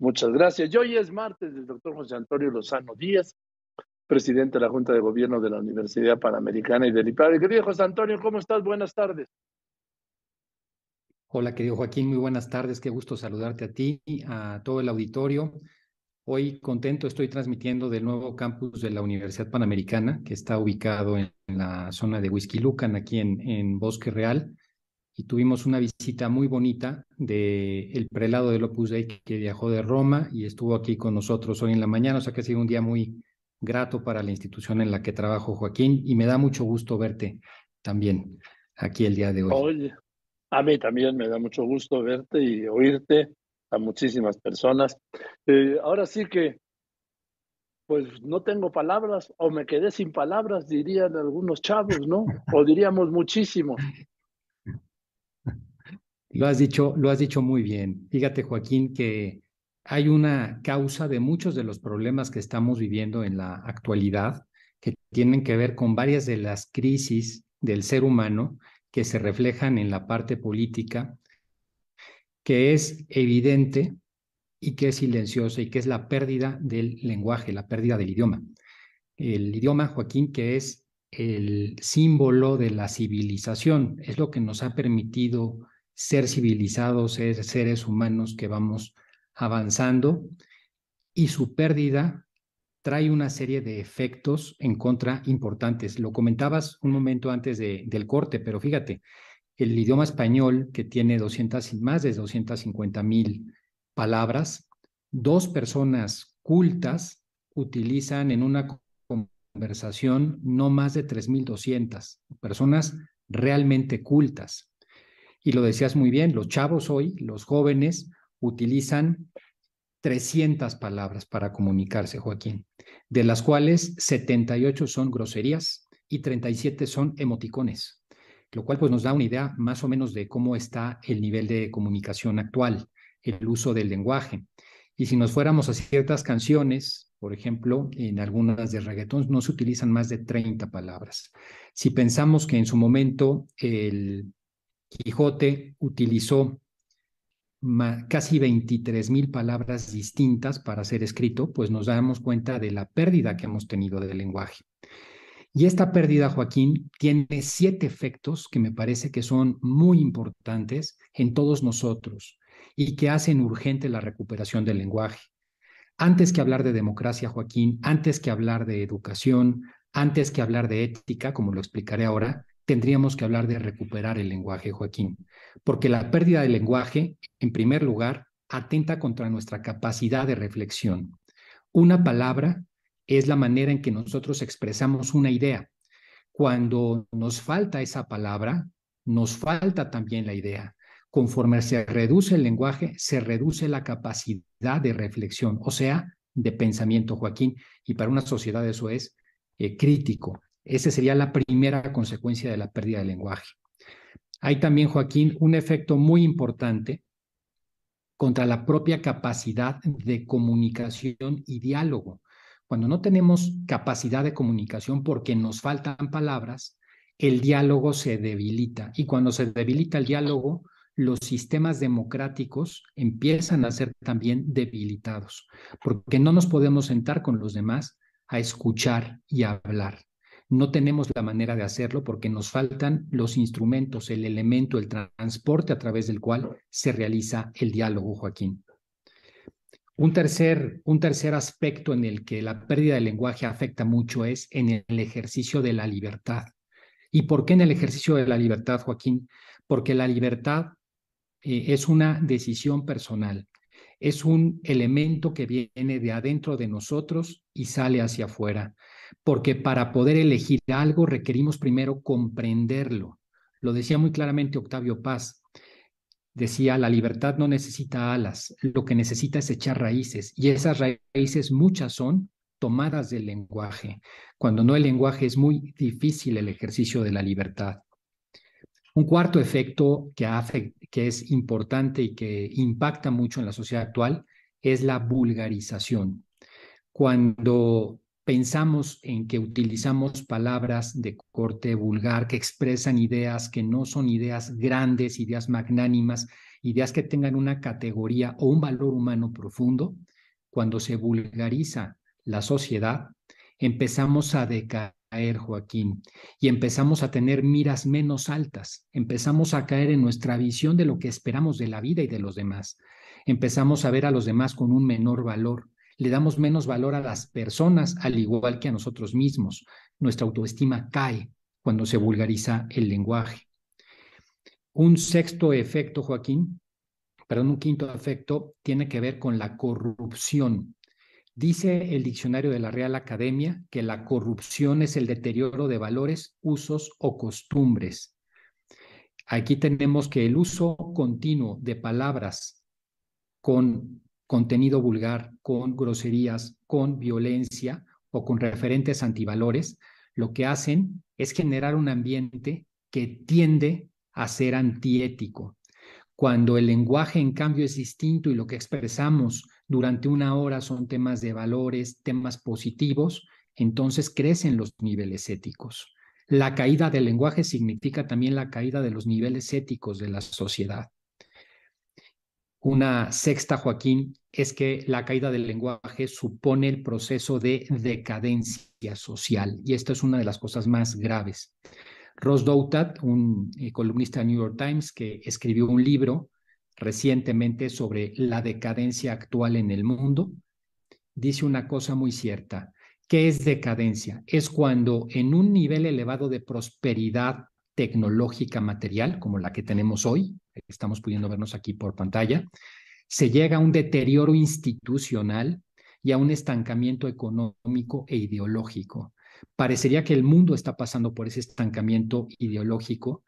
Muchas gracias. Y hoy es martes del doctor José Antonio Lozano Díaz, presidente de la Junta de Gobierno de la Universidad Panamericana y del IPAD. Querido José Antonio, ¿cómo estás? Buenas tardes. Hola, querido Joaquín, muy buenas tardes. Qué gusto saludarte a ti, a todo el auditorio. Hoy contento estoy transmitiendo del nuevo campus de la Universidad Panamericana, que está ubicado en la zona de Whisky Lucan, aquí en Bosque Real y tuvimos una visita muy bonita del el prelado del Opus Dei que viajó de Roma y estuvo aquí con nosotros hoy en la mañana, o sea que ha sido un día muy grato para la institución en la que trabajo, Joaquín, y me da mucho gusto verte también aquí el día de hoy. Oye, a mí también me da mucho gusto verte y oírte a muchísimas personas. Eh, ahora sí que, pues no tengo palabras o me quedé sin palabras, dirían algunos chavos, ¿no? O diríamos muchísimos. Lo has dicho, lo has dicho muy bien. Fíjate, Joaquín, que hay una causa de muchos de los problemas que estamos viviendo en la actualidad que tienen que ver con varias de las crisis del ser humano que se reflejan en la parte política, que es evidente y que es silenciosa y que es la pérdida del lenguaje, la pérdida del idioma. El idioma, Joaquín, que es el símbolo de la civilización, es lo que nos ha permitido ser civilizados, ser seres humanos que vamos avanzando y su pérdida trae una serie de efectos en contra importantes. Lo comentabas un momento antes de, del corte, pero fíjate, el idioma español que tiene 200, más de 250 mil palabras, dos personas cultas utilizan en una conversación no más de 3.200 personas realmente cultas. Y lo decías muy bien, los chavos hoy, los jóvenes, utilizan 300 palabras para comunicarse, Joaquín, de las cuales 78 son groserías y 37 son emoticones, lo cual pues nos da una idea más o menos de cómo está el nivel de comunicación actual, el uso del lenguaje. Y si nos fuéramos a ciertas canciones, por ejemplo, en algunas de reggaetón no se utilizan más de 30 palabras. Si pensamos que en su momento el Quijote utilizó casi 23 mil palabras distintas para ser escrito, pues nos damos cuenta de la pérdida que hemos tenido del lenguaje. Y esta pérdida, Joaquín, tiene siete efectos que me parece que son muy importantes en todos nosotros y que hacen urgente la recuperación del lenguaje. Antes que hablar de democracia, Joaquín, antes que hablar de educación, antes que hablar de ética, como lo explicaré ahora, tendríamos que hablar de recuperar el lenguaje, Joaquín, porque la pérdida del lenguaje, en primer lugar, atenta contra nuestra capacidad de reflexión. Una palabra es la manera en que nosotros expresamos una idea. Cuando nos falta esa palabra, nos falta también la idea. Conforme se reduce el lenguaje, se reduce la capacidad de reflexión, o sea, de pensamiento, Joaquín, y para una sociedad eso es eh, crítico. Esa sería la primera consecuencia de la pérdida del lenguaje. Hay también, Joaquín, un efecto muy importante contra la propia capacidad de comunicación y diálogo. Cuando no tenemos capacidad de comunicación porque nos faltan palabras, el diálogo se debilita. Y cuando se debilita el diálogo, los sistemas democráticos empiezan a ser también debilitados, porque no nos podemos sentar con los demás a escuchar y a hablar. No tenemos la manera de hacerlo porque nos faltan los instrumentos, el elemento, el transporte a través del cual se realiza el diálogo, Joaquín. Un tercer, un tercer aspecto en el que la pérdida del lenguaje afecta mucho es en el ejercicio de la libertad. ¿Y por qué en el ejercicio de la libertad, Joaquín? Porque la libertad eh, es una decisión personal, es un elemento que viene de adentro de nosotros y sale hacia afuera, porque para poder elegir algo requerimos primero comprenderlo. Lo decía muy claramente Octavio Paz. Decía, la libertad no necesita alas, lo que necesita es echar raíces, y esas raíces muchas son tomadas del lenguaje. Cuando no el lenguaje es muy difícil el ejercicio de la libertad. Un cuarto efecto que, que es importante y que impacta mucho en la sociedad actual es la vulgarización. Cuando pensamos en que utilizamos palabras de corte vulgar que expresan ideas que no son ideas grandes, ideas magnánimas, ideas que tengan una categoría o un valor humano profundo, cuando se vulgariza la sociedad, empezamos a decaer caer, Joaquín, y empezamos a tener miras menos altas, empezamos a caer en nuestra visión de lo que esperamos de la vida y de los demás, empezamos a ver a los demás con un menor valor, le damos menos valor a las personas al igual que a nosotros mismos, nuestra autoestima cae cuando se vulgariza el lenguaje. Un sexto efecto, Joaquín, perdón, un quinto efecto tiene que ver con la corrupción. Dice el diccionario de la Real Academia que la corrupción es el deterioro de valores, usos o costumbres. Aquí tenemos que el uso continuo de palabras con contenido vulgar, con groserías, con violencia o con referentes antivalores, lo que hacen es generar un ambiente que tiende a ser antiético. Cuando el lenguaje, en cambio, es distinto y lo que expresamos durante una hora son temas de valores, temas positivos, entonces crecen los niveles éticos. La caída del lenguaje significa también la caída de los niveles éticos de la sociedad. Una sexta, Joaquín, es que la caída del lenguaje supone el proceso de decadencia social y esta es una de las cosas más graves. Ross Doutat, un eh, columnista de New York Times que escribió un libro recientemente sobre la decadencia actual en el mundo, dice una cosa muy cierta. ¿Qué es decadencia? Es cuando en un nivel elevado de prosperidad tecnológica material, como la que tenemos hoy, estamos pudiendo vernos aquí por pantalla, se llega a un deterioro institucional y a un estancamiento económico e ideológico. Parecería que el mundo está pasando por ese estancamiento ideológico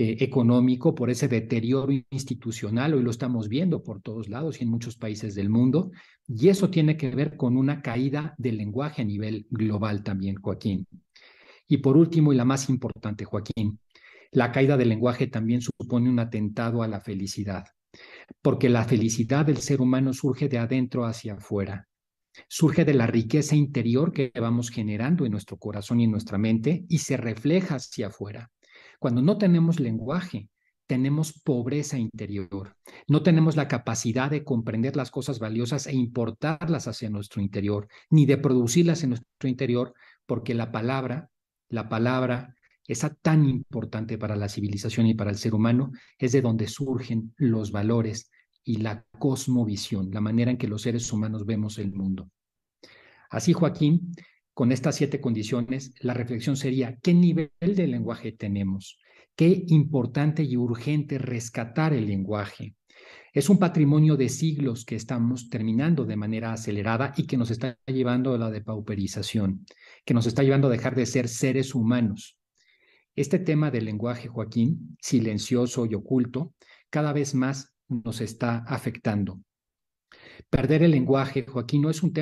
eh, económico, por ese deterioro institucional. Hoy lo estamos viendo por todos lados y en muchos países del mundo. Y eso tiene que ver con una caída del lenguaje a nivel global también, Joaquín. Y por último, y la más importante, Joaquín, la caída del lenguaje también supone un atentado a la felicidad, porque la felicidad del ser humano surge de adentro hacia afuera, surge de la riqueza interior que vamos generando en nuestro corazón y en nuestra mente y se refleja hacia afuera. Cuando no tenemos lenguaje, tenemos pobreza interior. No tenemos la capacidad de comprender las cosas valiosas e importarlas hacia nuestro interior, ni de producirlas en nuestro interior, porque la palabra, la palabra, esa tan importante para la civilización y para el ser humano, es de donde surgen los valores y la cosmovisión, la manera en que los seres humanos vemos el mundo. Así, Joaquín, con estas siete condiciones, la reflexión sería, ¿qué nivel de lenguaje tenemos? Qué importante y urgente rescatar el lenguaje. Es un patrimonio de siglos que estamos terminando de manera acelerada y que nos está llevando a la depauperización, que nos está llevando a dejar de ser seres humanos. Este tema del lenguaje, Joaquín, silencioso y oculto, cada vez más nos está afectando. Perder el lenguaje, Joaquín, no es un tema